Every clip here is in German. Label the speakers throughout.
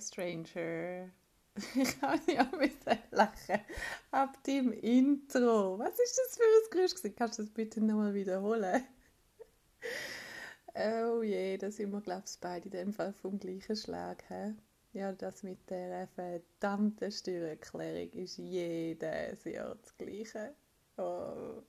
Speaker 1: Stranger. Ich kann ja mit lachen. Ab dem Intro. Was ist das für ein Geräusch? Kannst du das bitte nochmal wiederholen? oh je, da sind wir, glaube ich, beide in dem Fall vom gleichen Schlag. He? Ja, das mit der verdammten Steuererklärung ist jedes Jahr das Gleiche. Oh.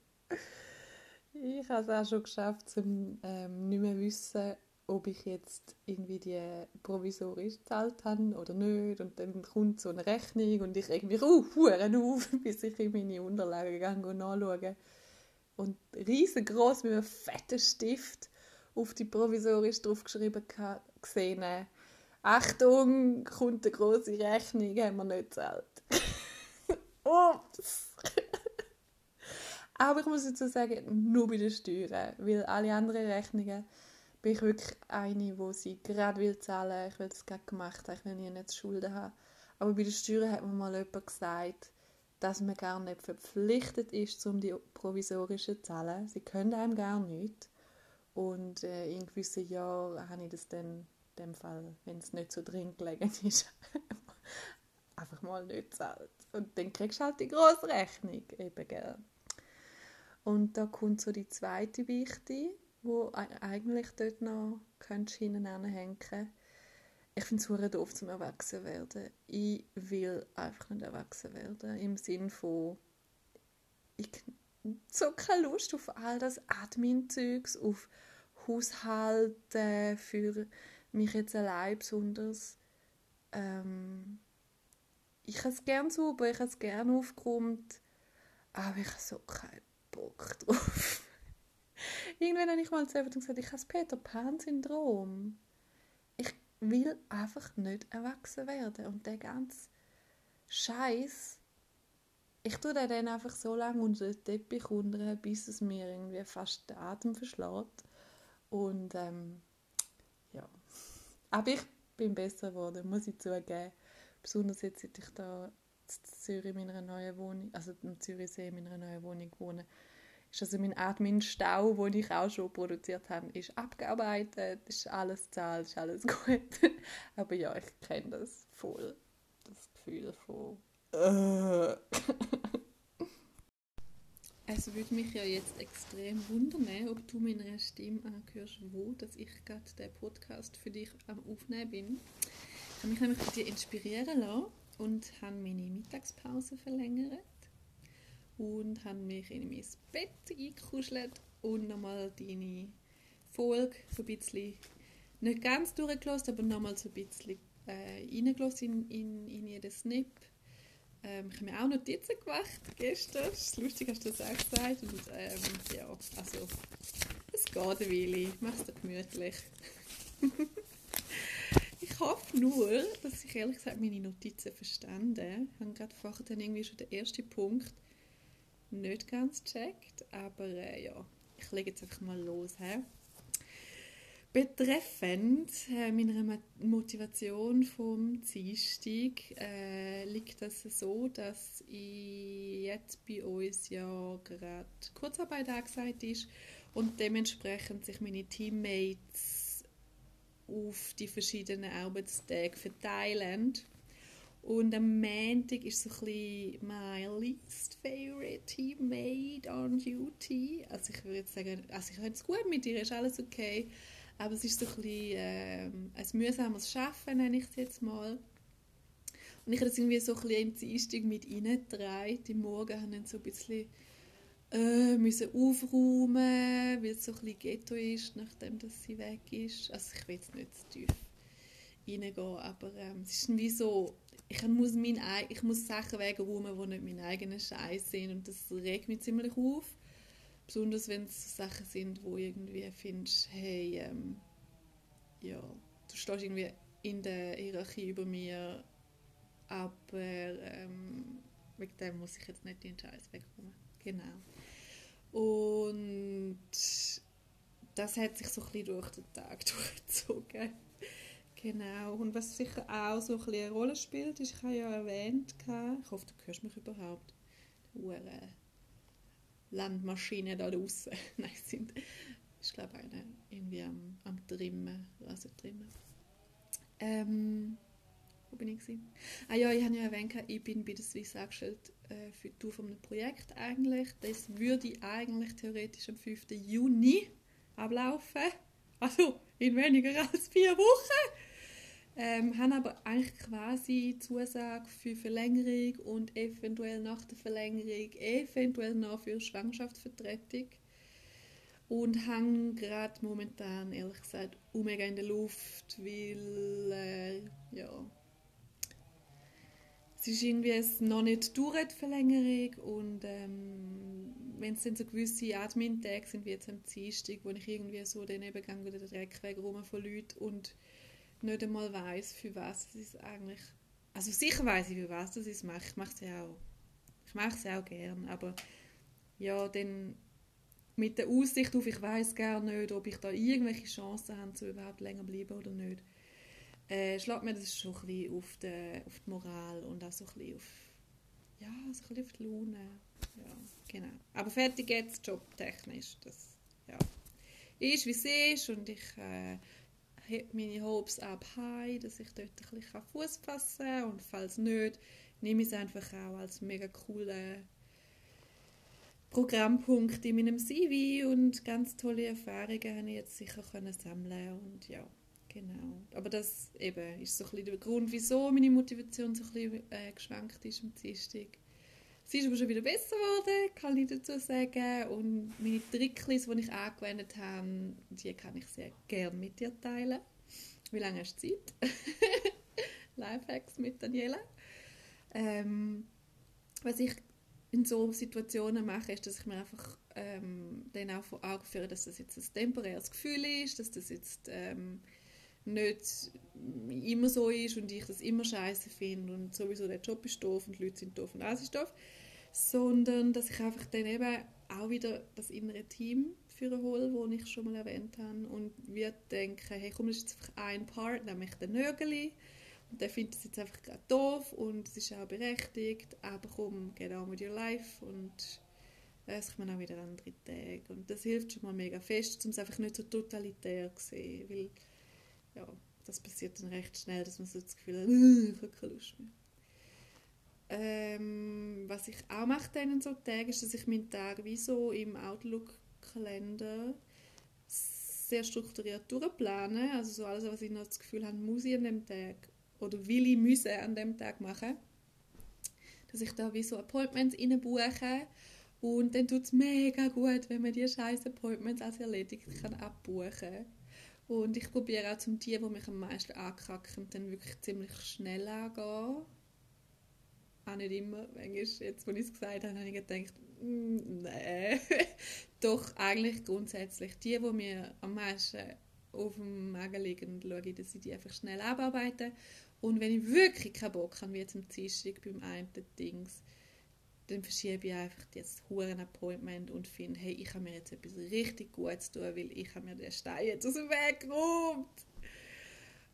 Speaker 1: Ich habe es auch schon geschafft, zum ähm, nicht mehr wissen, ob ich jetzt irgendwie die provisorisch gezahlt habe oder nicht. Und dann kommt so eine Rechnung und ich irgendwie auf, auf, bis ich in meine Unterlagen gehe und nachschaue. Und riesengroß mit einem fetten Stift auf die provisorisch draufgeschrieben gesehen. Achtung, kommt eine große Rechnung, haben wir nicht gezahlt. Ups! Aber ich muss dazu sagen, nur bei den Steuern, weil alle anderen Rechnungen bin ich wirklich eine, wo sie gerade will zahlen, ich will das gerade gemacht haben, ich will nicht Schulden haben. Aber bei den Steuern hat mir mal jemand gesagt, dass man gar nicht verpflichtet ist, um die provisorischen zu zahlen. Sie können einem gar nicht. Und äh, in gewissen Jahren habe ich das dann, in dem Fall, wenn es nicht so dringend gelegen ist, einfach mal nicht gezahlt. Und dann kriegst du halt die grosse Rechnung eben, gell. Und da kommt so die zweite Wichte wo eigentlich dort noch hinten hängen Ich finde es doof zum Erwachsenwerden. Ich will einfach nicht erwachsen werden. Im Sinne von, ich so keine Lust auf all das Admin-Zeugs, auf Haushalten, für mich jetzt allein besonders. Ähm, ich habe es gerne sauber, ich habe es gerne aufgeräumt, aber ich habe so keinen Bock drauf. Irgendwann habe ich mal zu jemandem gesagt, ich habe das Peter Pan-Syndrom. Ich will einfach nicht erwachsen werden. Und der ganze Scheiß, ich tue den dann einfach so lange unter den Teppich unter, bis es mir irgendwie fast den Atem verschlägt. Und ähm, ja. Aber ich bin besser geworden, muss ich zugeben. Besonders jetzt, seit ich da in Zürich in meiner neuen Wohnung, also im Zürichsee in meiner neuen Wohnung wohne, ist also mein Admin-Stau, den ich auch schon produziert habe, ist abgearbeitet, ist alles zahlt, ist alles gut. Aber ja, ich kenne das voll, das Gefühl von. Es würde mich ja jetzt extrem wundern, ob du meiner Stimme anhörst, wo dass ich gerade den Podcast für dich am Aufnehmen bin. Ich habe mich nämlich von dir inspirieren lassen und habe meine Mittagspause verlängert und habe mich in mein Bett eingekuschelt und nochmal deine Folge so ein bisschen, nicht ganz durchgelassen, aber nochmal so ein bisschen äh, reingelassen in, in, in jeden Snip. Ähm, ich habe mir auch Notizen gemacht gestern, das ist lustig, hast du das auch gesagt. Und ähm, ja, also, es geht Weile, mach es dir gemütlich. ich hoffe nur, dass ich ehrlich gesagt meine Notizen verstanden. Ich habe gerade vorher dann irgendwie schon den ersten Punkt nicht ganz checkt, aber äh, ja, ich lege jetzt einfach mal los. He? Betreffend äh, meiner Motivation vom Dienstag äh, liegt das so, dass ich jetzt bei uns ja gerade Kurzarbeit angesagt ist und dementsprechend sich meine Teammates auf die verschiedenen Arbeitstage verteilen und am Montag ist so ein bisschen my least favorite teammate on duty. Also ich würde sagen, also ich finde es gut mit dir, ist alles okay. Aber es ist so ein bisschen ähm, ein mühsames Schaffen, nenne ich es jetzt mal. Und ich habe das irgendwie so ein bisschen im Dienstag mit reingetragen. Die Morgen haben dann so ein bisschen äh, müssen aufräumen, weil es so ein bisschen Ghetto ist, nachdem dass sie weg ist. Also ich will jetzt nicht zu tief reingehen, aber ähm, es ist wie so ich muss, mein, ich muss Sachen wegräumen, die nicht mein eigener Scheiß sind und das regt mich ziemlich auf. Besonders wenn es Sachen sind, wo irgendwie findest, hey, ähm, ja, du stehst irgendwie in der Hierarchie über mir, aber ähm, wegen dem muss ich jetzt nicht den Scheiß wegräumen. Genau. Und das hat sich so ein bisschen durch den Tag durchgezogen. Genau, und was sicher auch so ein eine Rolle spielt, ist, ich habe ja erwähnt, ich hoffe, du hörst mich überhaupt, die Landmaschine da draußen. Nein, sind, ich glaube, eine irgendwie am, am Trimmen, Rasentrimmen. Ähm, wo bin ich gewesen? Ah ja, ich habe ja erwähnt, ich bin bei der Swiss angestellt äh, für die Tour von einem Projekt eigentlich. Das würde eigentlich theoretisch am 5. Juni ablaufen. Also in weniger als vier Wochen. Ähm, haben aber eigentlich quasi Zusage für Verlängerung und eventuell nach der Verlängerung eventuell noch für Schwangerschaftsvertretung. Und hängen gerade momentan ehrlich gesagt mega in der Luft, weil äh, ja. Es ist irgendwie noch nicht durch die Verlängerung und ähm, wenn es dann so gewisse Admin-Tage sind wie jetzt am Dienstag, wo ich irgendwie so den Nebengang oder den Dreckweg rum von Leuten und nicht einmal weiß, für was es ist eigentlich. Also sicher weiß ich, für was das ist. Ich mache es ja auch. Ich mache es ja auch gern, aber ja, dann mit der Aussicht auf, ich weiß gar nicht, ob ich da irgendwelche Chancen habe, zu überhaupt länger bleiben oder nicht, äh, schlägt mir das schon ein bisschen auf die, auf die Moral und auch so ein bisschen auf, ja, so ein bisschen auf die Laune. Ja, genau. Aber fertig jetzt, jobtechnisch, das, ja, ist wie es ist und ich äh, meine Hopes up high, dass ich dort ein bisschen Fuß fassen kann. Und falls nicht, nehme ich es einfach auch als mega coolen Programmpunkt in meinem CV und ganz tolle Erfahrungen habe ich jetzt sicher können sammeln und ja, genau. Aber das eben ist so ein bisschen der Grund, wieso meine Motivation so ein bisschen äh, geschwankt ist am Dienstag. Sie ist aber schon wieder besser geworden, kann ich dazu sagen. Und meine Tricks, die ich angewendet habe, die kann ich sehr gerne mit dir teilen. Wie lange hast du Zeit? Lifehacks mit Daniela. Ähm, was ich in so Situationen mache, ist, dass ich mir einfach ähm, dann auch vor Augen führe, dass das jetzt ein temporäres Gefühl ist, dass das jetzt ähm, nicht immer so ist und ich das immer scheiße finde und sowieso der Job ist doof und die Leute sind doof und alles ist doof, sondern dass ich einfach dann eben auch wieder das innere Team führen hole, das ich schon mal erwähnt habe. Und wir denken, hey komm, das ist jetzt einfach ein Part, nämlich der Nögeli. Und der findet das jetzt einfach gerade doof und es ist auch berechtigt, aber komm, get on with your life und es kommen auch wieder andere Tage. Und das hilft schon mal mega fest, um es einfach nicht so totalitär zu sehen, weil ja, das passiert dann recht schnell, dass man so das Gefühl hat, ich habe keine Lust mehr. Ähm, was ich auch mache dann so Tage, ist, dass ich meinen Tag wie so im Outlook-Kalender sehr strukturiert durchplane. Also so alles, was ich noch das Gefühl habe, muss ich an dem Tag oder will ich müssen an dem Tag machen. Dass ich da wie so Appointments reinbuche und dann tut es mega gut, wenn man die scheiß Appointments als erledigt kann abbuchen. Und ich probiere auch zum die, die mich am meisten ankacken, dann wirklich ziemlich schnell angehen. Auch nicht immer. Manchmal, jetzt, wo ich es gesagt habe, habe ich gedacht, mm, nein. Doch eigentlich grundsätzlich die, die mir am meisten auf dem Magen liegen, schaue ich, dass ich die einfach schnell abarbeite. Und wenn ich wirklich keinen Bock habe, wie jetzt am Dienstag beim einen Dings, dann verschiebe ich einfach das huren Appointment und finde, hey, ich habe mir jetzt etwas richtig Gutes tun, weil ich habe mir den Stein jetzt aus dem Weg geräumt.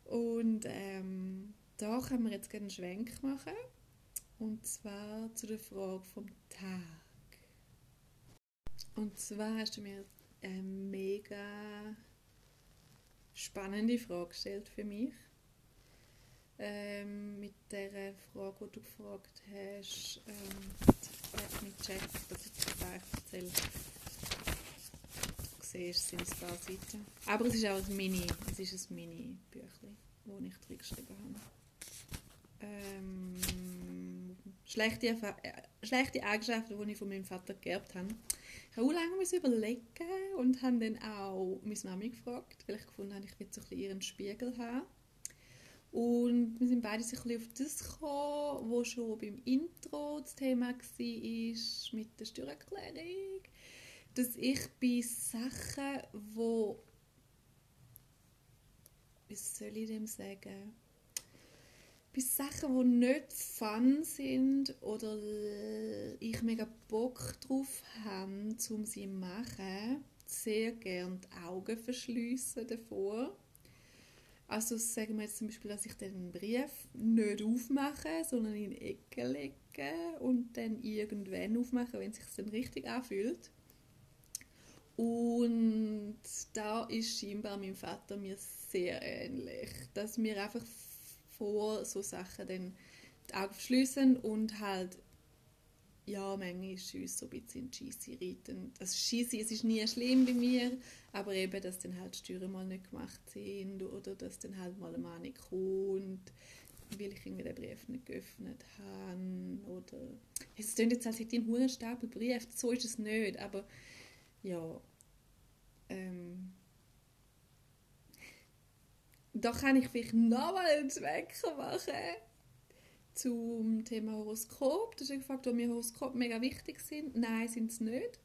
Speaker 1: Und ähm, da können wir jetzt einen Schwenk machen. Und zwar zu der Frage vom Tag. Und zwar hast du mir eine mega spannende Frage gestellt für mich ähm, mit der Frage, die du gefragt hast, ähm, ich mit Chat, dass ich das erzähle. Du siehst, es sind ein paar Seiten. Aber es ist auch ein Mini, es ist ein Mini-Büchlein, das ich drin geschrieben habe. Ähm, schlechte, äh, schlechte Eigenschaften, die ich von meinem Vater geerbt habe. Ich habe auch lange überlegen und habe dann auch meine Mami gefragt, weil ich gefunden habe, ich will so ihren Spiegel haben. Und wir sind beide so ein bisschen auf das gekommen, wo schon beim Intro das Thema war, mit der Steuererklärung. Dass ich bei Sachen, wo wie soll ich dem sagen? Bei Sachen, die nicht fun sind oder ich mega Bock drauf habe, um sie zu machen, sehr gerne die Augen verschliessen davor also sagen wir jetzt zum Beispiel, dass ich den Brief nicht aufmache, sondern in die Ecke lege und dann irgendwann aufmache, wenn es sich dann richtig anfühlt. Und da ist scheinbar mein Vater mir sehr ähnlich, dass wir einfach vor so Sachen dann die Augen verschließen und halt ja, manchmal ist uns so ein bisschen Cheesy reiten. Also Cheesy, es ist nie schlimm bei mir, aber eben, dass dann halt die Steuern mal nicht gemacht sind oder dass dann halt mal ein Mann nicht kommt, weil ich irgendwie den Brief nicht geöffnet habe oder... Es klingt jetzt, als hätte ich einen Stapel Brief, so ist es nicht, aber ja... Ähm, da kann ich vielleicht nochmal einen Zwecker machen zum Thema Horoskop. Du hast gefragt, ob mir Horoskop mega wichtig sind. Nein, sind es nicht.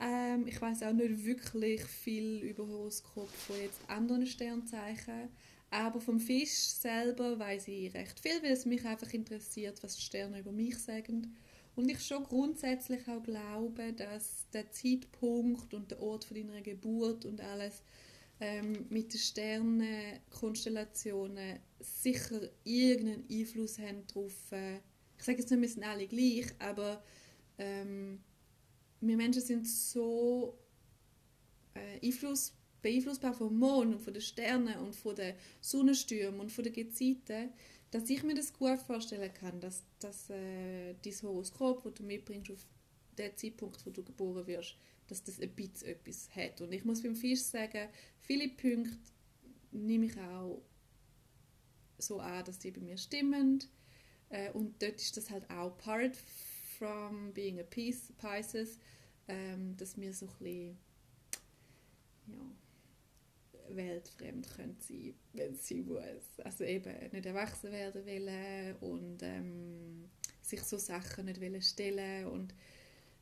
Speaker 1: Ähm, ich weiß auch nicht wirklich viel über Horoskop von jetzt anderen Sternzeichen. Aber vom Fisch selber weiß ich recht viel, weil es mich einfach interessiert, was die Sterne über mich sagen. Und ich schon grundsätzlich auch glaube, dass der Zeitpunkt und der Ort von deiner Geburt und alles ähm, mit den Sternenkonstellationen sicher irgendeinen Einfluss haben darauf. Äh, ich sage jetzt nicht, wir sind alle gleich, aber ähm, wir Menschen sind so äh, Einfluss, beeinflussbar vom Mond und von den Sternen und von den Sonnenstürmen und von den Gezeiten, dass ich mir das gut vorstellen kann, dass, dass äh, dein Horoskop, das du mitbringst auf den Zeitpunkt, wo du geboren wirst, dass das ein bisschen etwas hat. Und ich muss beim Fisch sagen, viele Punkte nehme ich auch so an, dass die bei mir stimmen. Äh, und dort ist das halt auch part from being a piece, Pisces, ähm, dass wir so ein bisschen ja, weltfremd können sein, wenn sie muss. Also eben nicht erwachsen werden wollen und ähm, sich so Sachen nicht wollen stellen und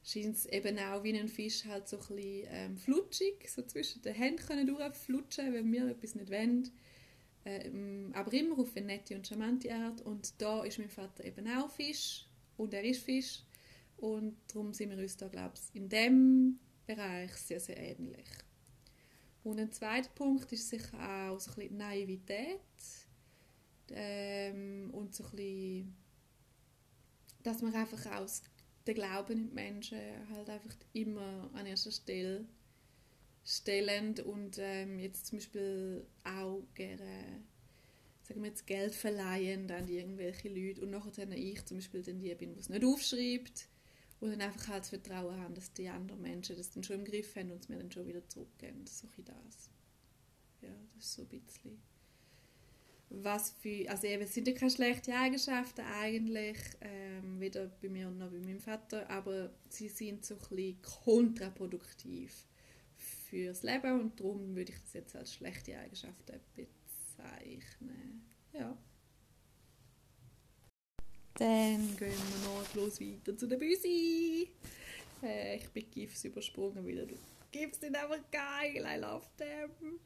Speaker 1: scheint es eben auch wie ein Fisch halt so ein bisschen ähm, flutschig, so zwischen den Händen können durchflutschen, wenn wir etwas nicht wollen. Ähm, aber immer auf eine nette und charmante Art. Und da ist mein Vater eben auch Fisch und er ist Fisch. Und darum sind wir uns da, glaube ich, in dem Bereich sehr, sehr ähnlich. Und ein zweiter Punkt ist sicher auch so ein bisschen Naivität ähm, und so ein bisschen, dass man einfach aus den Glauben in die Menschen halt einfach immer an erster Stelle stellend und ähm, jetzt zum Beispiel auch gerne sagen wir jetzt Geld verleihen an irgendwelche Leute und nachher dann ich zum Beispiel dann die bin, die es nicht aufschreibt und dann einfach halt das Vertrauen haben, dass die anderen Menschen das dann schon im Griff haben und es mir dann schon wieder zurückgeben. So das. Ja, das ist so ein bisschen was für, also eben, es sind ja keine schlechten Eigenschaften eigentlich, ähm, weder bei mir noch bei meinem Vater, aber sie sind so ein kontraproduktiv fürs Leben und darum würde ich das jetzt als schlechte Eigenschaften bezeichnen. Ja. Dann gehen wir noch los weiter zu der Büsi. Äh, ich bin GIFs übersprungen wieder. GIFs sind einfach geil, I love them.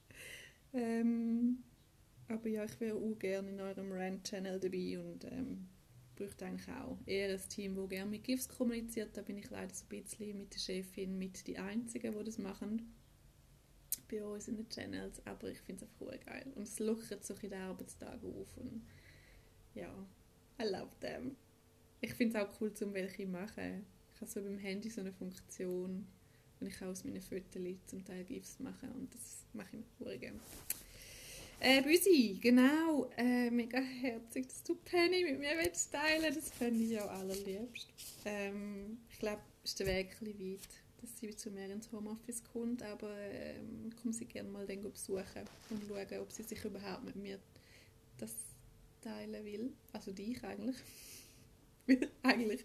Speaker 1: Ähm, aber ja, ich wäre auch gerne in eurem Rant-Channel dabei und ähm, bräuchte eigentlich auch eher ein Team, das gerne mit GIFs kommuniziert. Da bin ich leider so ein bisschen mit der Chefin mit die Einzigen, die das machen bei uns in den Channels. Aber ich finde es einfach geil. Und es lockert so in den Arbeitstag auf und ja, I love them. Ich finde es auch cool, zum welche machen. Ich habe so beim Handy so eine Funktion und ich kann aus meinen Fotos zum Teil GIFs machen und das mache ich mir gerne. Äh, Büsi, genau. Äh, mega herzig, dass du Penny mit mir willst teilen Das fände ich auch allerliebst. Ähm, ich glaube, es ist der Weg ein weit, dass sie zu mir ins Homeoffice kommt, aber ähm, komme sie gerne mal besuchen und schauen, ob sie sich überhaupt mit mir das teilen will. Also dich eigentlich. Weil eigentlich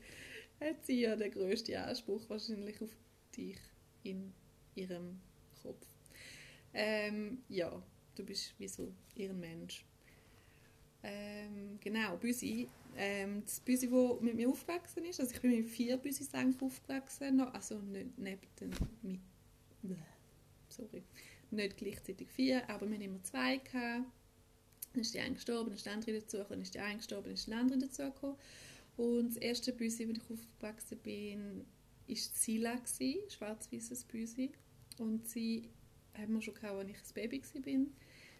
Speaker 1: hat sie ja den grössten Anspruch wahrscheinlich auf dich in ihrem Kopf. Ähm, ja, du bist wie so ihren Mensch. Ähm, genau, Büsi. Ähm, das Büsi, das mit mir aufgewachsen ist, also ich bin mit vier Büsis aufgewachsen, also nicht neben den, mit, sorry, nicht gleichzeitig vier, aber wir hatten immer zwei. Gehabt. Dann ist die eine gestorben, dann ist die andere dazugekommen, dann ist die eine gestorben, dann ist die andere dazugekommen. Und das erste Büsi, das ich aufgewachsen bin, war Sila, schwarz-weißes Büsi. Und sie haben wir schon gehabt, als ich ein Baby war.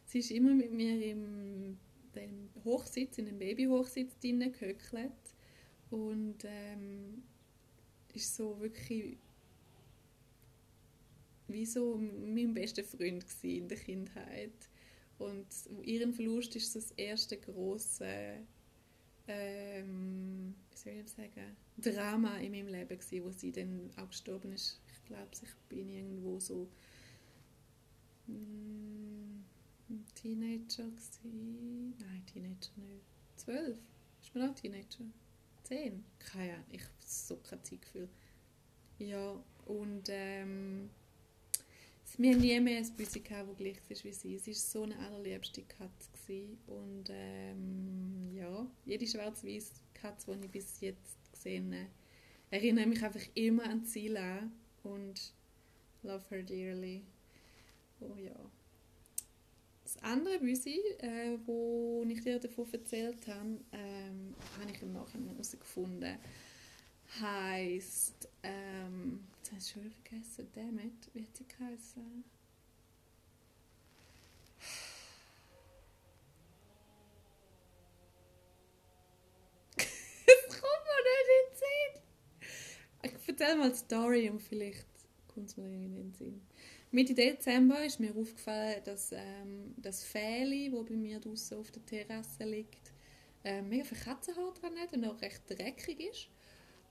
Speaker 1: Sie ist immer mit mir im dem Hochsitz, in dem Babyhochsitz drinnen gehöckelt und ähm, ist so wirklich wie so mein bester Freund in der Kindheit. Und ihren Verlust ist das erste große, ähm, wie soll ich sagen, Drama in meinem Leben gewesen, wo sie dann auch gestorben ist. Ich glaube, ich bin irgendwo so mm, ein Teenager gewesen. Nein, Teenager nicht. Zwölf? Ist man auch Teenager? Zehn? Keine Ahnung, ich habe so kein Zeitgefühl. Ja, und ähm, wir haben nie mehr ein Büsi gehabt, das gleich ist wie sie. Sie war so eine allerliebste Katze. Und ähm, ja, jede schwarz-weiß Katze, die ich bis jetzt gesehen habe, erinnert mich einfach immer an Zila und love her dearly. Oh ja. Das andere Büsi, äh, wo ich dir davon erzählt habe, ähm, habe ich im Nachhinein herausgefunden, heisst ähm, Jetzt habe ich schon vergessen. Damit, wie hat sie geheißen? Erzähle mal die Story und vielleicht kommt es mir irgendwie in den Sinn. Mitte Dezember ist mir aufgefallen, dass ähm, das Fähli, das bei mir draußen auf der Terrasse liegt, äh, mega viel Katzenhaar dran hat und auch recht dreckig ist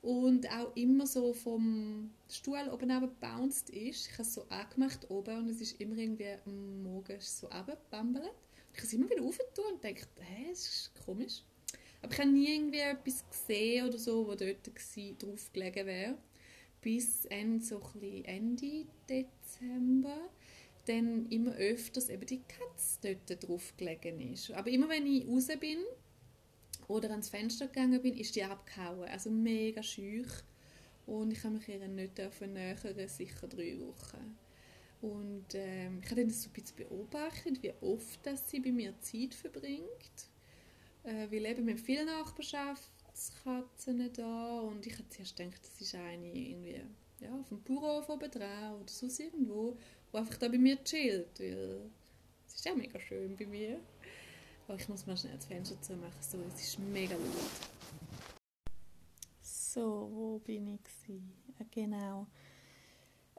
Speaker 1: und auch immer so vom Stuhl oben gebounced ist. Ich habe es so angemacht oben und es ist immer irgendwie am Morgen so runtergebambelt. Ich habe es immer wieder aufgetan und dachte, hä, das ist komisch. Aber ich habe nie irgendwie etwas gesehen oder so, wo dort drauf gelegen wäre. Bis Ende, so Ende Dezember dann immer öfters eben die Katze dort drauf gelegen ist. Aber immer wenn ich raus bin, oder ans Fenster gegangen bin, ist die abgehauen. Also mega schüch. Und ich habe mich ihr nicht nähern, sicher drei Wochen. Und ähm, ich habe dann so ein bisschen beobachtet, wie oft dass sie bei mir Zeit verbringt. Äh, wir leben mit vielen Nachbarschaftskatzen da und ich habe zuerst gedacht, das ist eine irgendwie ja, auf dem oben drauf oder sonst irgendwo, die einfach da bei mir chillt, weil es ist ja mega schön bei mir. Oh, ich muss mal schnell das Fenster zumachen, so, es ist mega laut. So, wo bin ich? Gewesen? Genau.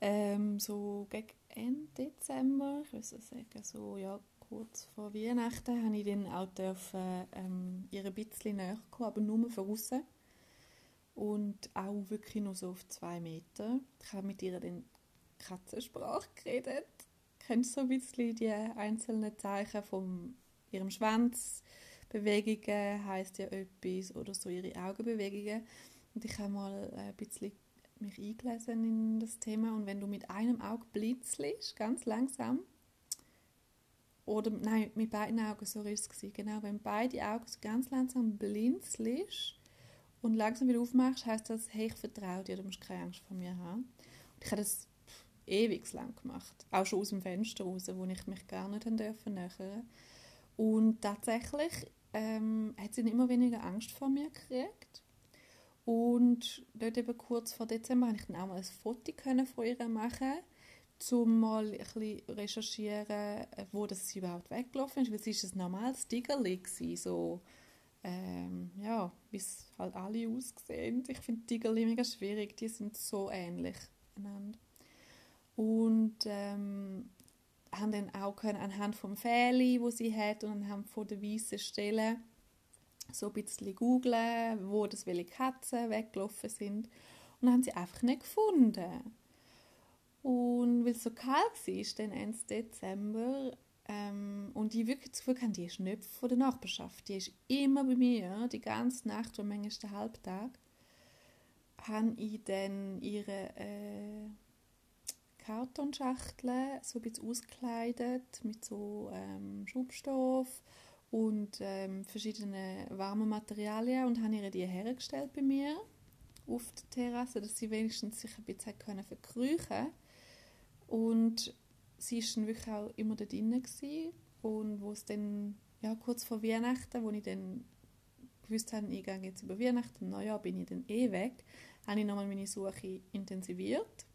Speaker 1: Ähm, so gegen Ende Dezember, ich würde sagen, so ja, kurz vor Weihnachten, habe ich dann auch dürfen, ähm, ihr ein bisschen näher kommen, aber nur von außen. Und auch wirklich nur so auf zwei Meter. Ich habe mit ihr dann Katzensprache geredet. Kennst du so ein bisschen die einzelnen Zeichen vom ihrem Schwanz Bewegungen heißt ja etwas oder so ihre Augenbewegungen. Und ich habe mal ein bisschen mich eingelesen in das Thema und wenn du mit einem Auge blinzelst, ganz langsam, oder nein, mit beiden Augen, so ist es genau, wenn beide Augen ganz langsam blinzelst und langsam wieder aufmachst, heißt das, hey, ich vertraue dir, du musst keine Angst vor mir haben. Und ich habe das ewig lang gemacht, auch schon aus dem Fenster raus, wo ich mich gar nicht nähern durfte. Und tatsächlich ähm, hat sie immer weniger Angst vor mir gekriegt. Und dort eben kurz vor Dezember konnte ich dann auch mal ein Foto von ihr machen, um mal ein bisschen recherchieren, wo das sie überhaupt weggelaufen ist. Weil sie ist ein normales Tigerli so ähm, ja, wie es halt alle aussehen. Ich finde Tigerli mega schwierig, die sind so ähnlich einander. Und ähm, haben dann auch können anhand vom Fähli, wo sie hat und anhand von der weißen Stelle so ein bisschen googeln, wo das welche Katzen weggelaufen sind und dann haben sie einfach nicht gefunden. Und weil es so kalt war, dann Ende Dezember, ähm, und ich wirklich das Gefühl die ist nicht von der Nachbarschaft, die ist immer bei mir, die ganze Nacht und manchmal den Halbtag, habe ich dann ihre äh, Kartonschachteln so ein bisschen ausgekleidet mit so ähm, Schubstoff und ähm, verschiedenen warmen Materialien und habe ihr die hergestellt bei mir auf der Terrasse, dass sie wenigstens sich ein bisschen können und sie ist dann wirklich auch immer da drinnen gewesen. und wo es dann ja, kurz vor Weihnachten, wo ich dann gewusst habe, ich gehe jetzt über Weihnachten, Neujahr bin ich dann eh weg, habe ich nochmal meine Suche intensiviert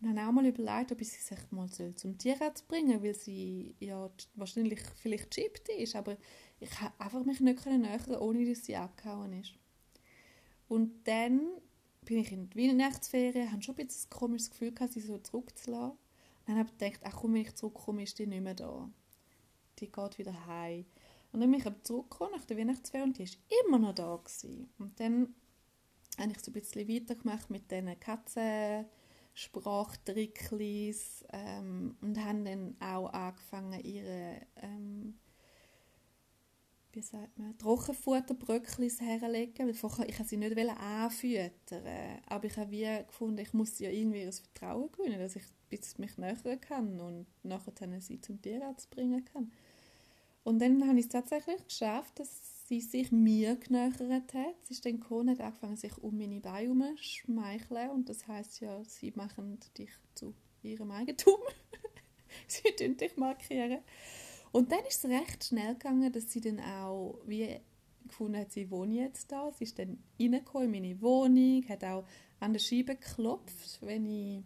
Speaker 1: und habe auch mal überlegt, ob ich sie sich mal zum Tierarzt bringen soll, weil sie ja wahrscheinlich vielleicht chippt ist, aber ich konnte einfach mich nicht nähern, ohne dass sie abgehauen ist. Und dann bin ich in die Weihnachtsferien, habe schon ein bisschen ein komisches Gefühl sie so zurückzulassen. Dann habe ich gedacht, ach komm, wenn ich zurückkomme, ist die nicht mehr da. die geht wieder heim. Und dann bin ich aber zurückgekommen nach der Weihnachtsferien und die war immer noch da. Gewesen. Und dann habe ich so ein bisschen weitergemacht mit diesen Katzensprachtricklis ähm, und haben dann auch angefangen, ihre ähm, wie sagt man, Trockenfutterbröcklis herlegen, weil vorher, ich sie nicht anfüttern aber ich habe wie gefunden, ich muss ja irgendwie das Vertrauen gewinnen, dass ich bis mich nähern kann und nachher sie zum Tierarzt bringen kann. Und dann habe ich es tatsächlich geschafft, dass sie sich mir genähert hat. Sie ist dann gekommen, hat angefangen, sich um meine Beine zu schmeicheln und das heißt ja, sie machen dich zu ihrem Eigentum. sie tun dich markieren. Und dann ist es recht schnell gegangen, dass sie dann auch wie gefunden hat, sie wohnt jetzt da. Sie ist dann reingekommen in meine Wohnung, hat auch an der Scheibe geklopft, wenn ich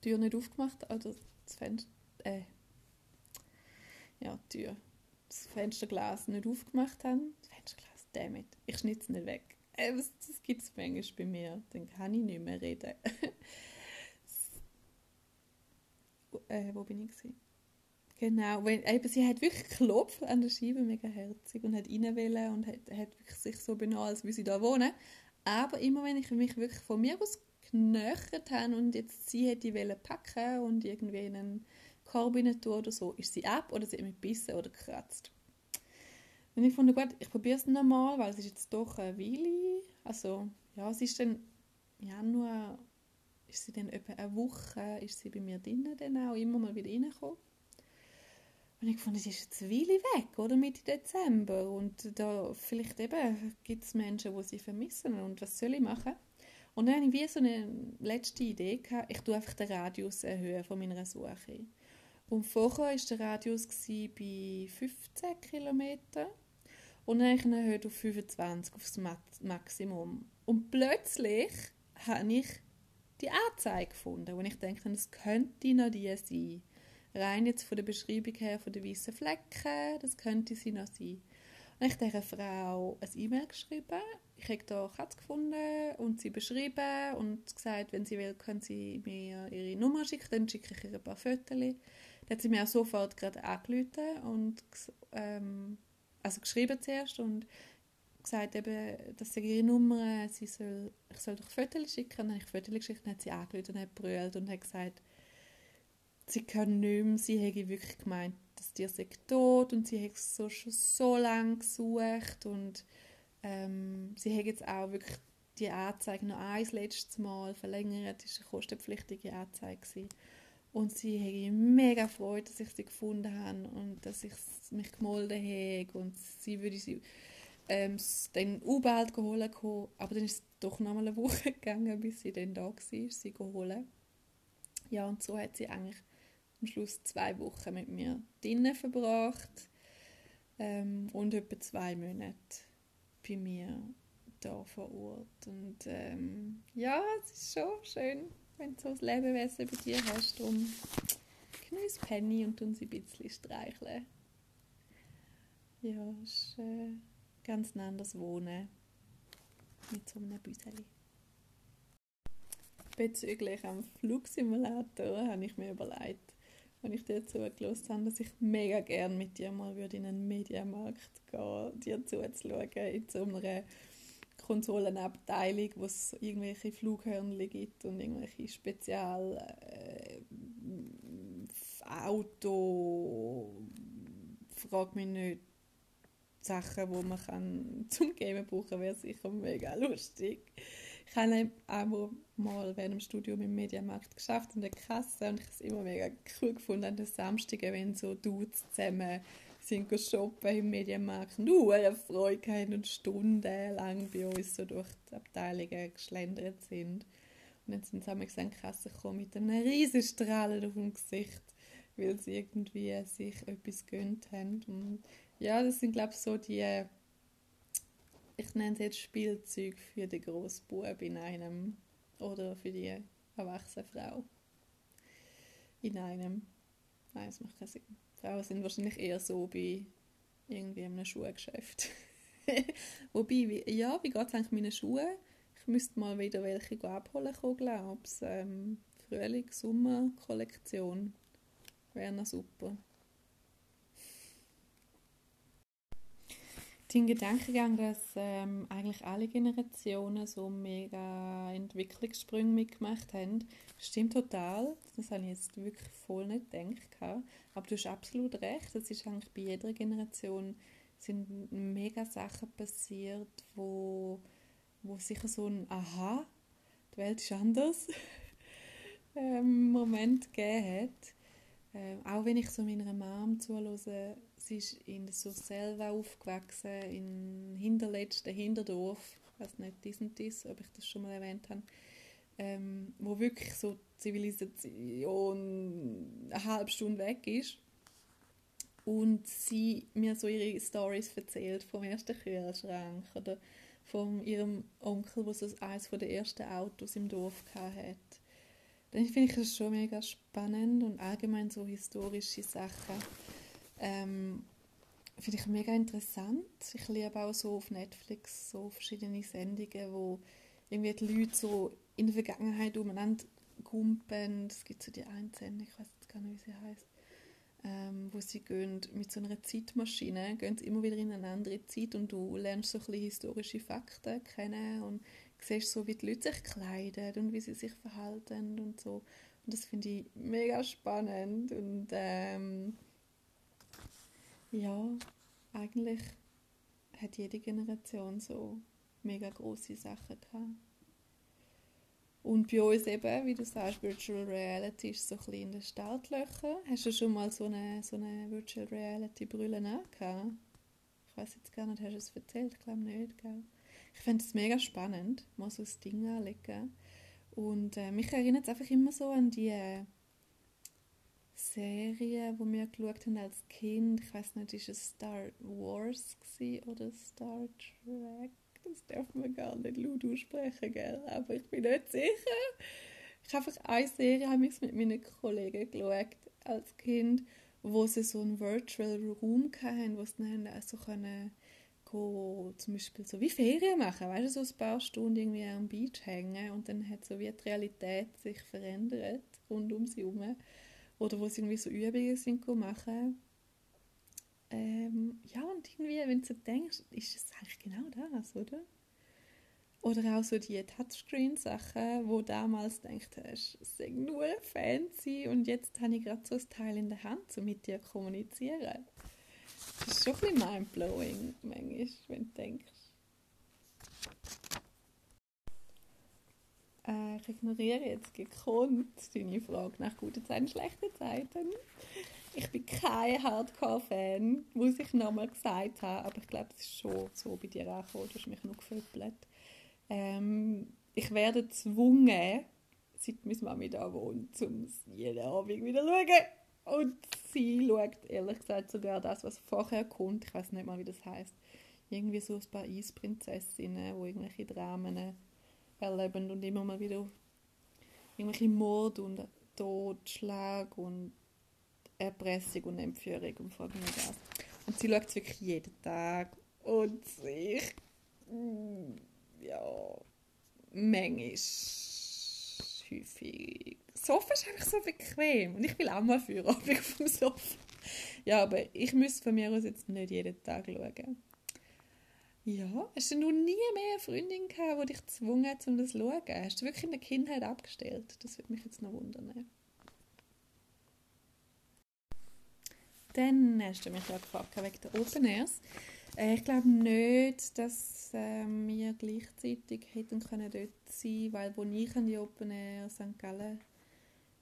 Speaker 1: Tür nicht aufgemacht oder das Fenster, äh, ja, Tür, das Fensterglas nicht aufgemacht habe. Das Fensterglas, damit, ich schnitte es nicht weg. Äh, das, das gibt es manchmal bei mir, dann kann ich nicht mehr reden. äh, wo bin ich gewesen? Genau, weil eben, sie hat wirklich geklopft an der Scheibe, mega herzig, und hat rein und hat, hat wirklich sich so benommen, als würde sie da wohnen. Aber immer wenn ich mich wirklich von mir aus genöchert habe und jetzt sie hätte wollen packen und irgendwie in einen Korb tun oder so, ist sie ab oder sie hat mich gebissen oder gekratzt. Und ich fand, gut, ich probiere es nochmal, weil es ist jetzt doch eine Weile, also ja, es ist dann Januar, ist sie dann etwa eine Woche, ist sie bei mir drinnen dann auch immer mal wieder reingekommen. Und ich fand, es ist jetzt eine Weile weg, oder? Mitte Dezember. Und da vielleicht eben gibt es Menschen, die sie vermissen. Und was soll ich machen? Und dann hatte ich wie so eine letzte Idee gehabt, ich tue einfach den Radius erhöhen von meiner Suche. Und vorher war der Radius bei 15 km. Und dann habe ich ihn erhöht auf 25, auf das Maximum. Und plötzlich habe ich die Anzeige gefunden, wo ich denke, es könnte noch die sein rein jetzt von der Beschreibung her von den weißen Flecken, das könnte sie noch sein. Und ich habe dieser Frau ein E-Mail geschrieben. Ich habe da Katz gefunden und sie beschrieben und gesagt, wenn sie will, können sie mir ihre Nummer schicken, dann schicke ich ihr ein paar Fotos. Dann hat sie mir auch sofort gerade angerufen und ähm, also geschrieben zuerst und gesagt, eben, dass sie ihre Nummer, sie soll, ich soll doch Fotos schicken. Dann habe ich Fotos geschickt, dann hat sie angerufen und hat brüllt und hat gesagt, sie können nicht mehr, sie hätte wirklich gemeint, dass die sei tot und sie hätte es so, schon so lange gesucht und ähm, sie hätte jetzt auch wirklich die Anzeige noch ein letztes Mal verlängert, das war eine kostenpflichtige Anzeige gewesen. und sie hätte mega Freude, dass ich sie gefunden habe und dass ich mich gemolden habe. Und sie würde sie ähm, dann auch bald geholt kommen, aber dann ist es doch noch mal eine Woche gegangen, bis sie dann da war, sie geholt. Ja, und so hat sie eigentlich am Schluss zwei Wochen mit mir drinnen verbracht. Ähm, und etwa zwei Monate bei mir da vor Ort. Und ähm, ja, es ist schon schön, wenn du so ein Lebewesen bei dir hast. Darum genieß Penny und tun sie ein bisschen streicheln. Ja, es ist äh, ganz ein anderes Wohnen mit so einem Büseli. Bezüglich am Flugsimulator habe ich mir überlegt, wenn ich dir zugelassen habe, dass ich mega gerne mit dir mal würde in einen Mediamarkt gehen, dir zuzuschauen in so einer Konsolenabteilung, wo es irgendwelche Flughörnchen gibt und irgendwelche Spezial äh, Auto, frag mich nicht, Sachen, die man kann zum Gamen brauchen, wäre sicher mega lustig. Ich habe auch mal während dem Studium im Mediamarkt geschafft in der Kasse und ich habe es immer mega cool gefunden an den Samstagen, wenn so Dudes zusammen sind shoppen im Mediamarkt und uh, eine Freude und stundenlang bei uns so durch die Abteilungen geschlendert sind. Und dann sind sie an die Kasse gekommen mit einem riesigen Strahlen auf dem Gesicht, weil sie irgendwie sich etwas gönnt haben. Und ja, das sind glaube ich so die ich nenne es jetzt Spielzeug für den Grossbub in einem oder für die erwachsene Frau in einem. Nein, das macht keinen Sinn. Frauen sind wahrscheinlich eher so bei irgendwie einem Schuhgeschäft. Wobei, ja, wie geht es eigentlich mit meinen Schuhen? Ich müsste mal wieder welche abholen kommen, glaube ich. Ähm, Frühling, Sommer, Kollektion. Wäre noch super. Dein Gedankengang, dass ähm, eigentlich alle Generationen so mega Entwicklungssprünge mitgemacht haben, stimmt total. Das habe ich jetzt wirklich voll nicht gedacht. Aber du hast absolut recht. Es ist eigentlich bei jeder Generation sind mega Sachen passiert, wo, wo sicher so ein Aha, die Welt ist anders, ähm, Moment gegeben hat. Ähm, auch wenn ich so meiner Mom zuhöre, sie ist in so selber aufgewachsen, in hinterletzten Hinterdorf, ich weiß nicht, dies und dies, ob ich das schon mal erwähnt habe, ähm, wo wirklich so Zivilisation eine halbe Stunde weg ist. Und sie mir so ihre Stories erzählt vom ersten Kühlschrank oder von ihrem Onkel, der so eines der ersten Autos im Dorf hatte. Dann finde ich das schon mega spannend und allgemein so historische Sachen ähm, finde ich mega interessant. Ich liebe auch so auf Netflix so verschiedene Sendungen, wo irgendwie die Leute so in der Vergangenheit umeinander gumpen. Es gibt so die eine Sendung, ich weiß gar nicht, wie sie heißt ähm, wo sie gehen mit so einer Zeitmaschine, gehen sie immer wieder in eine andere Zeit und du lernst so ein bisschen historische Fakten kennen und siehst so, wie die Leute sich kleiden und wie sie sich verhalten und so. Und das finde ich mega spannend und ähm, ja, eigentlich hat jede Generation so mega große Sachen gehabt. Und bei uns eben, wie du sagst, Virtual Reality ist so ein in den Startlöchern. Hast du schon mal so eine, so eine Virtual Reality Brille angehabt? Ich weiß jetzt gar nicht, hast du es erzählt? Ich glaube nicht, gell? Ich finde es mega spannend, mal so ein Ding anlegen. Und äh, mich erinnert es einfach immer so an die äh, Serie, die wir geschaut haben als Kind. Ich weiß nicht, ist es Star Wars oder Star Trek? Das darf man gar nicht laut aussprechen, gell? aber ich bin nicht sicher. Ich habe einfach eine Serie habe ich mit meinen Kollegen geschaut als Kind, wo sie so einen Virtual Room hatten, wo sie dann also können zum Beispiel so wie Ferien machen, weißt du, so ein paar Stunden irgendwie am Beach hängen und dann hat so wie die Realität sich verändert rund um sie herum. Oder wo sie irgendwie so Übungen sind machen ähm, ja, und irgendwie, wenn du denkst, ist es eigentlich genau das, oder? Oder auch so die Touchscreen-Sachen, wo damals gedacht hast, es ist nur fancy und jetzt habe ich gerade so ein Teil in der Hand, um mit dir zu kommunizieren. Das ist schon ein bisschen mindblowing, manchmal, wenn du denkst. Äh, ich ignoriere jetzt gekonnt deine Frage nach guten Zeiten, schlechten Zeiten. Ich bin kein Hardcore-Fan, muss ich nochmal gesagt haben, aber ich glaube, es ist schon so bei dir angekommen, du hast mich noch gefüppelt. Ähm, ich werde gezwungen, seit meine Mami da wohnt, um es jeden Abend wieder zu schauen. Und sie schaut ehrlich gesagt sogar das, was vorher kommt. Ich weiß nicht mal, wie das heißt. Irgendwie so ein paar Eisprinzessinnen, die irgendwelche Dramen erleben und immer mal wieder irgendwelche Mord und Totschlag und Erpressung und Entführung und mich das. Und sie schaut es wirklich jeden Tag. Und ich, mm, ja, manchmal häufig. Sofa ist einfach so bequem. Und ich will auch mal für auf dem Sofa. Ja, aber ich müsste von mir aus jetzt nicht jeden Tag schauen. Ja, hast du noch nie mehr eine Freundin gehabt, die dich gezwungen hat, um das zu schauen? Hast du wirklich in der Kindheit abgestellt? Das würde mich jetzt noch wundern. Dann hast du mich ja gefragt wegen der Open Airs. Äh, ich glaube nicht, dass äh, wir gleichzeitig hätten können dort sein weil wo ich an die Open Air St. Gallen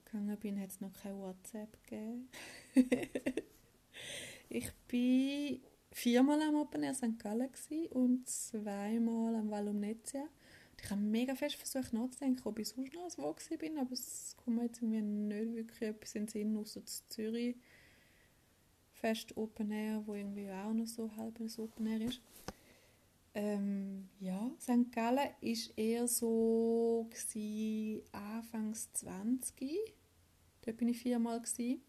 Speaker 1: gegangen bin, hat es noch kein WhatsApp gegeben. ich bin viermal am Open Air St. Gallen und zweimal am Vallumnetia. Ich habe mega fest versucht nachzudenken, ob ich sonst noch wo bin, aber es kommt mir jetzt irgendwie nicht wirklich etwas in den Sinn, außer Zürich Fest Open Air, wo irgendwie auch noch so halb ein Open Air ist. Ähm, ja, St. Gallen war eher so Anfangs 20. Dort bin ich viermal. Gewesen.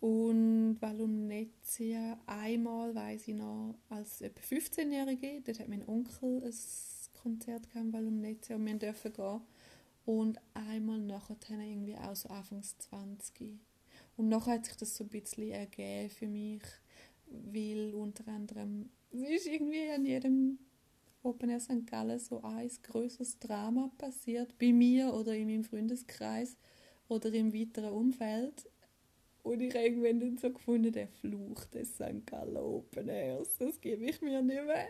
Speaker 1: Und Vallumnetia einmal, weiß ich noch, als etwa 15-Jährige, dort hat mein Onkel ein Konzert gehabt, Vallumnetia, und wir durften gehen. Und einmal nachher irgendwie auch so Anfangs 20. Und nachher hat sich das so ein bisschen ergeben für mich, weil unter anderem es ist irgendwie an jedem Open Air St. Gallen so ein größeres Drama passiert, bei mir oder in meinem Freundeskreis oder im weiteren Umfeld. Und ich irgendwann dann so gefunden, der Fluch des St. Gallen Open Airs, das gebe ich mir nicht mehr.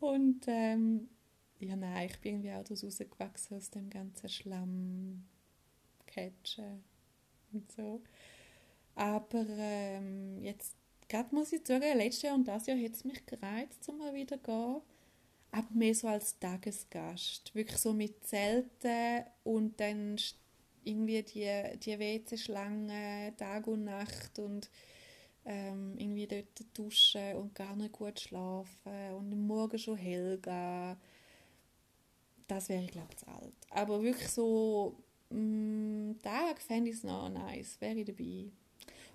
Speaker 1: Und ähm, ja, nein, ich bin irgendwie auch rausgewachsen aus dem ganzen Schlamm, Catchen und so. Aber ähm, jetzt, gerade muss ich sagen, letztes Jahr und das Jahr hat es mich gereizt, um mal wieder zu gehen. Aber mehr so als Tagesgast. Wirklich so mit Zelten und dann irgendwie die, die WC-Schlange Tag und Nacht und ähm, irgendwie dort duschen und gar nicht gut schlafen und am Morgen schon hell gehen. Das wäre, ich glaube zu alt. Aber wirklich so mh, mm, Tag fände ich es noch nice, wäre ich dabei.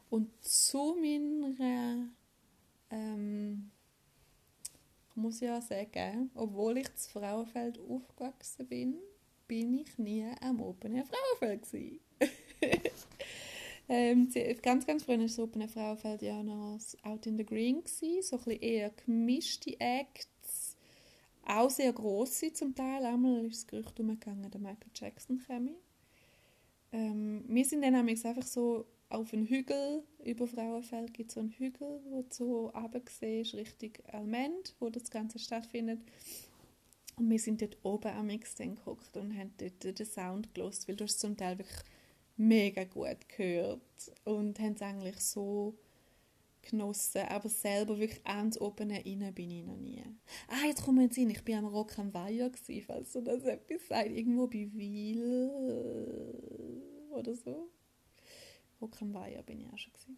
Speaker 1: Und zu meiner, ähm, muss ich ja sagen, obwohl ich zu Frauenfeld aufgewachsen bin, bin ich nie am Open Air Frauenfeld ähm, ganz, ganz früher war das Open Air Frauenfeld ja noch Out in the Green, gewesen, so ein bisschen eher gemischte Acts, auch sehr grosse zum Teil. Einmal ist das Gerücht umgegangen, der Michael Jackson käme. Ähm, wir sind dann einfach so auf einen Hügel, über Frauenfeld gibt es so einen Hügel, wo du so runtergesehen ist, Richtung Almend, wo das Ganze stattfindet. Und wir sind dort oben am Mix geguckt und haben dort den Sound gelost, weil du es zum Teil wirklich mega gut gehört und haben es eigentlich so genossen, aber selber wirklich ans oben rein bin ich noch nie. Ah, jetzt kommt mir Sinn, ich bin am Rock am Weiher gewesen, falls du das etwas sagst, irgendwo bei Wiel oder so. Rock am Weiher bin ich auch schon gewesen.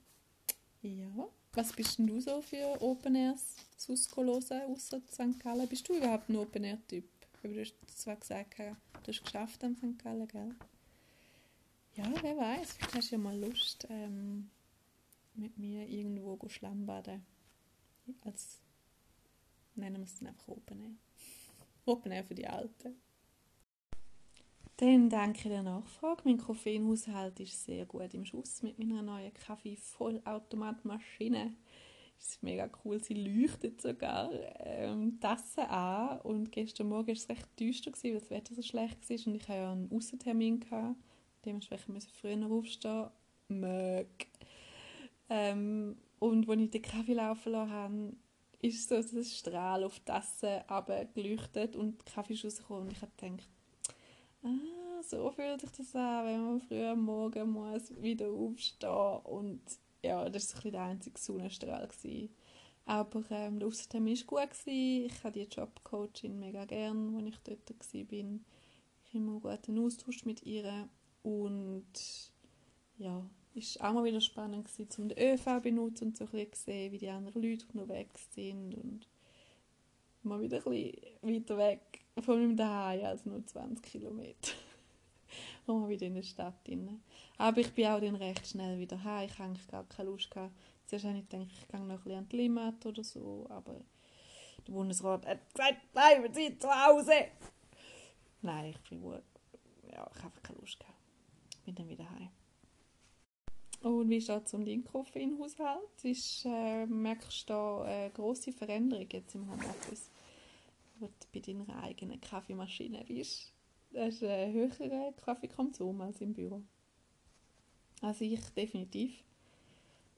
Speaker 1: Ja. Was bist denn du so für Open Airs hören, außer St. Gallen? Bist du überhaupt ein Open Air Typ? Du hast zwar gesagt, du hast es geschafft am St. Gallen, gell? Ja, wer weiß, vielleicht hast du ja mal Lust, ähm, mit mir irgendwo Schlammbaden. Als, nennen wir es dann einfach Open Air. Open Air für die Alten. Dann danke der Nachfrage. Mein Koffeinhaushalt ist sehr gut im Schuss mit meiner neuen Kaffee-Vollautomatmaschine. Das ist mega cool. Sie leuchtet sogar ähm, Tasse an. Und gestern Morgen war es recht düster, weil das Wetter so schlecht war. Und ich hatte ja einen Aussentermin. Gehabt. Dementsprechend musste ich früher aufstehen. Mög. Ähm, und als ich den Kaffee laufen lassen habe, ist so das Strahl auf die Tasse geleuchtet und der Kaffee ist rausgekommen. Und ich habe gedacht, ah, so fühlt sich das an, wenn man früh am Morgen muss wieder aufstehen und ja, das war so der einzige Sonnenstrahl. Gewesen. Aber ähm, der Aussentermin war gut. Gewesen. Ich habe die Jobcoachin mega gern, als ich dort war. Ich hatte immer einen guten Austausch mit ihr. Und ja, es war auch mal wieder spannend, gewesen, um den ÖV zu benutzen und so ein bisschen sehen, wie die anderen Leute noch weg sind. Und mal wieder ein bisschen weiter weg von meinem Daheim als nur 20 Kilometer. und mal wieder in der Stadt drin. Aber ich bin auch dann recht schnell wieder heim. Ich eigentlich gar keine Lust gehabt. Zuerst habe ich gedacht, ich gehe noch ein bisschen an die Limit oder so, aber der Bundesrat hat gesagt, bleiben Sie zu Hause. Nein, ich bin wohl, ja, ich habe keine Lust gehabt. Bin dann wieder heim. Und wie steht es um deinen Koffeinhaushalt? Ist, äh, merkst du da eine grosse Veränderung jetzt im Homeoffice? Wo du bei deiner eigenen Kaffeemaschine bist? Hast du einen höheren Kaffeekonsum als im Büro? Also ich definitiv.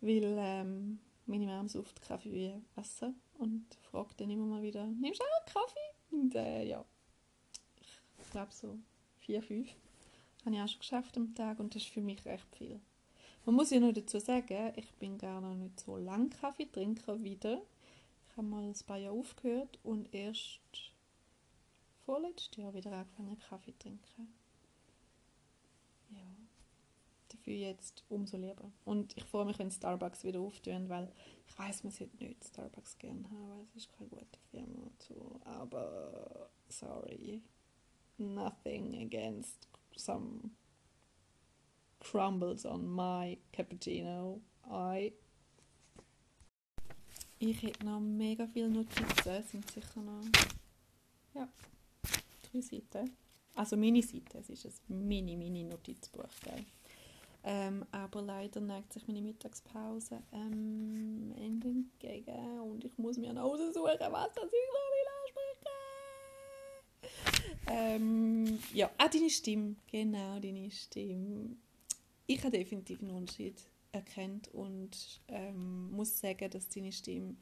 Speaker 1: Weil ähm, meine Mama sauft Kaffee wie Wasser und fragt dann immer mal wieder, nimmst du auch Kaffee? Und äh, ja, ich glaube so vier, fünf habe ich auch schon geschafft am Tag und das ist für mich recht viel. Man muss ja noch dazu sagen, ich bin gar noch nicht so lange Kaffeetrinker wieder. Habe mal ein paar Jahre aufgehört und erst vorletztes Jahr wieder angefangen Kaffee zu trinken. Ja, dafür jetzt umso lieber. Und ich freue mich, wenn Starbucks wieder auftun, weil ich weiß, man sollte nicht Starbucks gerne haben, weil es ist keine gute Firma und so. Aber sorry, nothing against some crumbles on my cappuccino. I ich hätte noch mega viele Notizen, es sind sicher noch ja, drei Seiten. Also meine Seite, es ist ein mini, mini Notizbuch. Gell? Ähm, aber leider neigt sich meine Mittagspause ähm, Ende entgegen und ich muss mir noch aussuchen, was das ich ansprechen. Ähm, ja, auch deine Stimme, genau deine Stimme. Ich habe definitiv einen Unterschied erkannt und ähm, muss sagen, dass deine Stimme,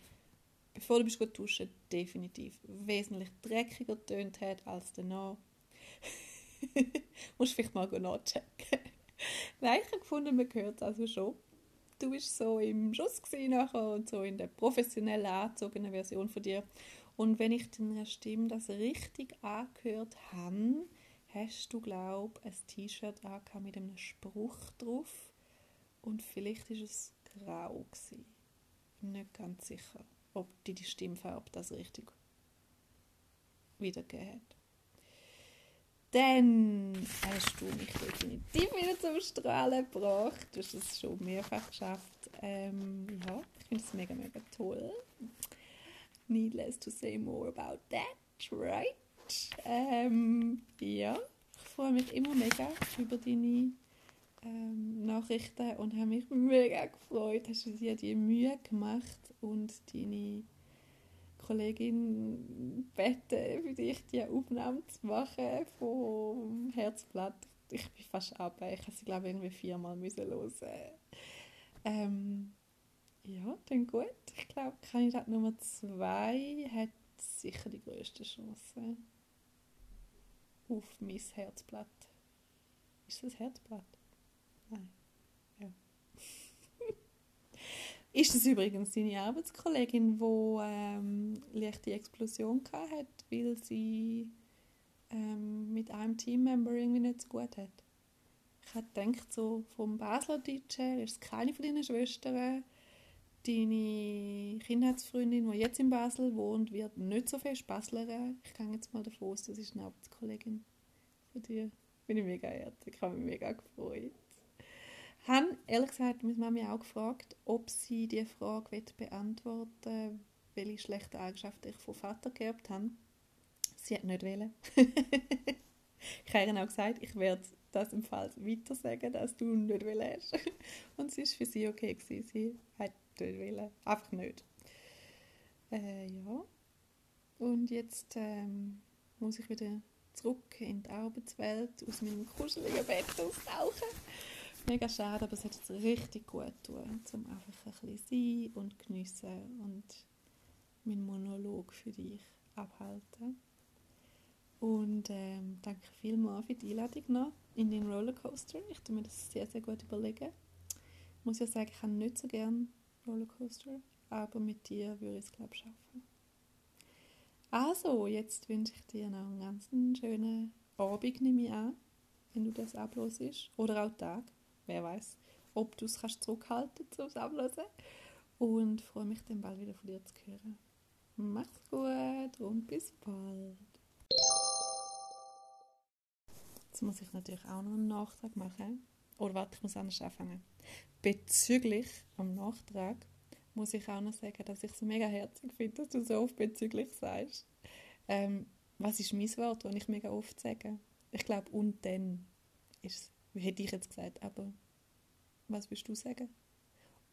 Speaker 1: bevor du bist gut duschen, definitiv wesentlich dreckiger tönt hat als danach. Musst vielleicht mal nachchecken. Nein, ich habe gefunden, man hört es also schon. Du bist so im Schuss nachher und so in der professionell angezogenen Version von dir. Und wenn ich deiner Stimme das richtig angehört habe, hast du, glaube ich, ein T-Shirt mit einem Spruch drauf. Und vielleicht ist es grau gewesen. Bin nicht ganz sicher, ob die, die Stimmfarbe das richtig wiedergegeben hat. Dann hast du mich definitiv wieder zum Strahlen gebracht. Du hast es schon mehrfach geschafft. Ähm, ja, ich finde es mega, mega toll. Needless to say more about that, right? Ähm, ja, ich freue mich immer mega über deine ähm, Nachrichten und habe mich mega gefreut, hast du dir die Mühe gemacht und deine Kollegin beten, für dich die Aufnahme zu machen vom Herzblatt. Ich bin fast ab. Ich habe sie, glaube ich, irgendwie viermal müssen hören. Ähm, ja, dann gut. Ich glaube, Kandidat Nummer zwei hat sicher die größte Chance auf mein Herzblatt. Ist das Herzblatt? Nein. Ja. Ist das übrigens deine Arbeitskollegin, die ähm, leichte Explosion hatte, weil sie ähm, mit einem Teammember irgendwie nicht so gut hat? Ich hätte gedacht, so vom Basler DJ ist es keine von deinen Schwestern. Deine Kindheitsfreundin, die jetzt in Basel wohnt, wird nicht so viel Baslerin. Ich gehe jetzt mal davon aus, das ist eine Arbeitskollegin von dir. Bin ich mega herzlich, ich habe mich mega gefreut habe ehrlich gesagt meine Mami auch gefragt, ob sie die Frage beantworten will, welche schlechten Eigenschaften ich vom Vater geerbt habe. Sie hat nicht wählen. ich habe ihr auch gesagt, ich werde das im Fall weiter sagen, dass du nicht willst. Und es war für sie okay. Gewesen. Sie hat nicht wählen. Einfach nicht. Äh, ja. Und jetzt ähm, muss ich wieder zurück in die Arbeitswelt aus meinem kuscheligen Bett austauchen mega schade, aber es hat jetzt richtig gut getan, um einfach ein bisschen sein und geniessen und meinen Monolog für dich abhalten. Und ähm, danke vielmals für die Einladung noch in den Rollercoaster. Ich tue mir das sehr, sehr gut überlegen. Ich muss ja sagen, ich habe nicht so gerne Rollercoaster, aber mit dir würde ich es, glaube ich, schaffen. Also, jetzt wünsche ich dir noch einen ganz schönen Abend, nehme ich an, wenn du das ablosest. Oder auch Tag wer weiß, ob du es kannst zurückhalten zum Ablösen. Und freue mich dann bald wieder von dir zu hören. Mach's gut und bis bald. Jetzt muss ich natürlich auch noch einen Nachtrag machen. Oder warte, ich muss anders anfangen. Bezüglich am Nachtrag muss ich auch noch sagen, dass ich es mega herzig finde, dass du so oft bezüglich sagst. Ähm, was ist mein Wort, das ich mega oft sage? Ich glaube, und dann ist es hätte ich jetzt gesagt, aber was willst du sagen?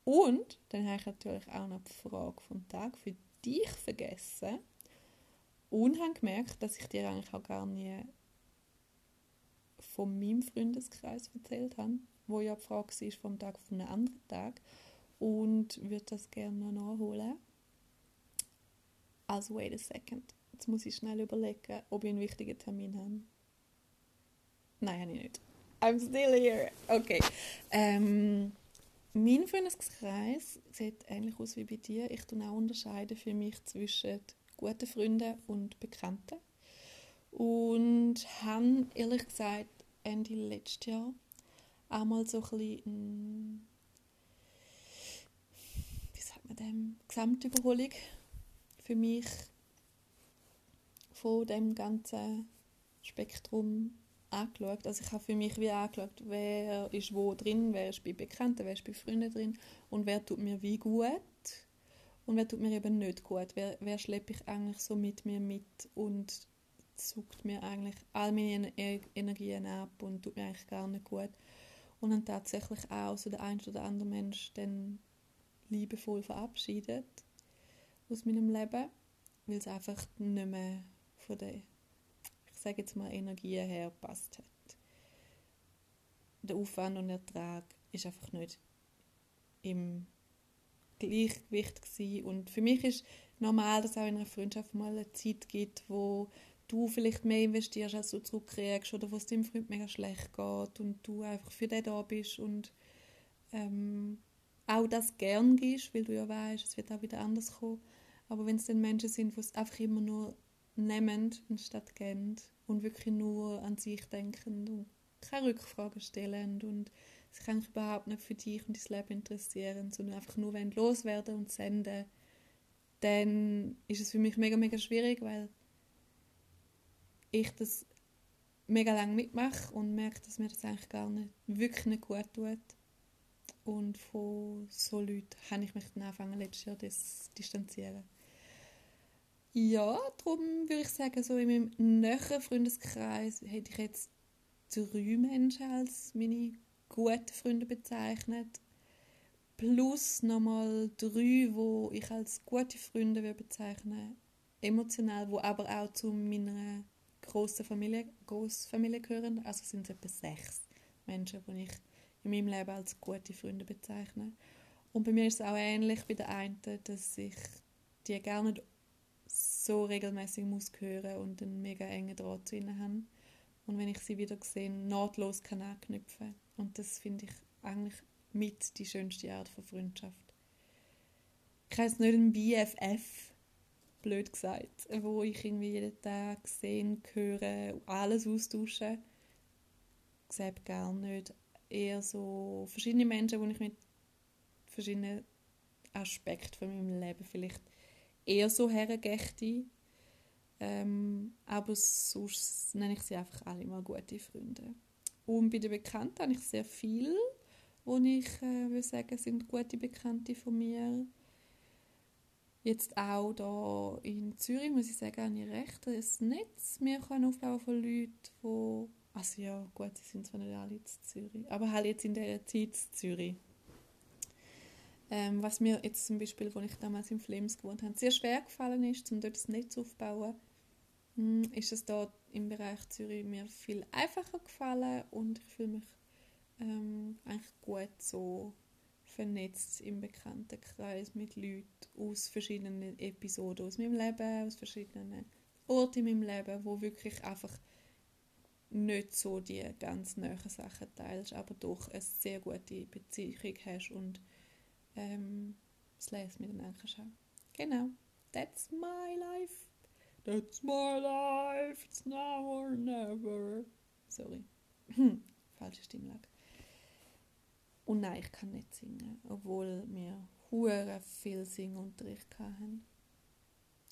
Speaker 1: Und dann habe ich natürlich auch noch die Frage vom Tag für dich vergessen und habe gemerkt, dass ich dir eigentlich auch gar nie von meinem Freundeskreis erzählt habe, wo ja die Frage war vom Tag von einem anderen Tag und würde das gerne noch nachholen. Also wait a second. Jetzt muss ich schnell überlegen, ob ich einen wichtigen Termin habe. Nein, habe ich nicht. I'm still here. Okay. Ähm, mein Freundeskreis sieht ähnlich aus wie bei dir. Ich tue auch unterscheiden für mich zwischen guten Freunden und Bekannten. Und habe ehrlich gesagt Ende letztes Jahr auch mal so ein bisschen, wie sagt man dem, Gesamtüberholung für mich von dem ganzen Spektrum angeschaut. Also ich habe für mich wie angeschaut, wer ist wo drin, wer ist bei Bekannten, wer ist bei Freunden drin und wer tut mir wie gut und wer tut mir eben nicht gut. Wer, wer schleppe ich eigentlich so mit mir mit und sucht mir eigentlich all meine Energien ab und tut mir eigentlich gar nicht gut. und dann tatsächlich auch so der ein oder andere Mensch dann liebevoll verabschiedet aus meinem Leben, weil es einfach nicht mehr von der, sage jetzt mal, Energie her passt hat. Der Aufwand und Ertrag ist einfach nicht im Gleichgewicht gewesen. und für mich ist normal, dass es auch in einer Freundschaft mal eine Zeit gibt, wo du vielleicht mehr investierst, als du zurückkriegst oder wo es deinem Freund mega schlecht geht und du einfach für den da bist und ähm, auch das gern gibst, weil du ja weißt, es wird auch wieder anders kommen. Aber wenn es dann Menschen sind, die es einfach immer nur nehmen anstatt geben und wirklich nur an sich denken und keine Rückfragen stellen und sich eigentlich überhaupt nicht für dich und dein Leben interessieren, sondern einfach nur loswerden und senden, dann ist es für mich mega, mega schwierig, weil ich das mega lange mitmache und merke, dass mir das eigentlich gar nicht, wirklich nicht gut tut. Und von so Leuten habe ich mich dann angefangen, letztes Jahr das distanzieren. Ja, darum würde ich sagen, so in meinem näheren Freundeskreis hätte ich jetzt drei Menschen als meine guten Freunde bezeichnet. Plus nochmal drei, wo ich als gute Freunde würde bezeichnen emotional, wo aber auch zu meiner grossen Familie, Großfamilie gehören. Also sind es etwa sechs Menschen, die ich in meinem Leben als gute Freunde bezeichne. Und bei mir ist es auch ähnlich bei der einen, dass ich die gar nicht so regelmäßig muss hören und einen mega engen Draht zu ihnen haben. Und wenn ich sie wieder sehe, nahtlos kann anknüpfen. Und das finde ich eigentlich mit die schönste Art von Freundschaft. Ich heiße nicht ein BFF, blöd gesagt, wo ich irgendwie jeden Tag sehen, höre, alles austausche. Ich sehe gar nicht. Eher so verschiedene Menschen, wo ich mit verschiedenen Aspekten von meinem Leben vielleicht eher so hergehe. Ähm, aber sonst nenne ich sie einfach alle mal gute Freunde. Und bei den Bekannten habe ich sehr viel, wo ich äh, würde sagen, sind gute Bekannte von mir. Jetzt auch da in Zürich, muss ich sagen, habe ich recht ein Netz können aufbauen von Leuten, die, also ja, gut, sie sind zwar nicht alle in Zürich, aber halt jetzt in der Zeit in Zürich. Ähm, was mir jetzt zum Beispiel, als ich damals in Flems gewohnt habe, sehr schwer gefallen ist, um dort das Netz aufzubauen, hm, ist es da im Bereich Zürich mir viel einfacher gefallen und ich fühle mich ähm, eigentlich gut so vernetzt im Bekanntenkreis mit Leuten aus verschiedenen Episoden aus meinem Leben, aus verschiedenen Orten in meinem Leben, wo wirklich einfach nicht so die ganz neuen Sachen teilst, aber doch eine sehr gute Beziehung hast und ähm, Leben miteinander schauen. Genau. That's my life. That's my life. It's now or never. Sorry. Falsche Stimmlage. Und nein, ich kann nicht singen, obwohl wir hure viel Singunterricht hatten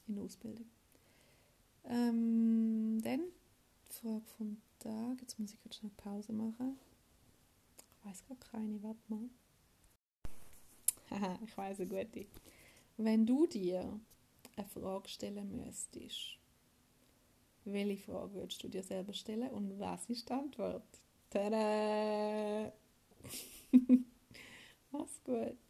Speaker 1: in der Ausbildung. Ähm, dann die Frage vom Tag. Jetzt muss ich kurz eine Pause machen. Ich weiß gar keine, warte mal. Haha, ich weiß eine gute. Wenn du dir eine Frage stellen müsstest, welche Frage würdest du dir selber stellen und was ist die Antwort? Tada! Mach's gut.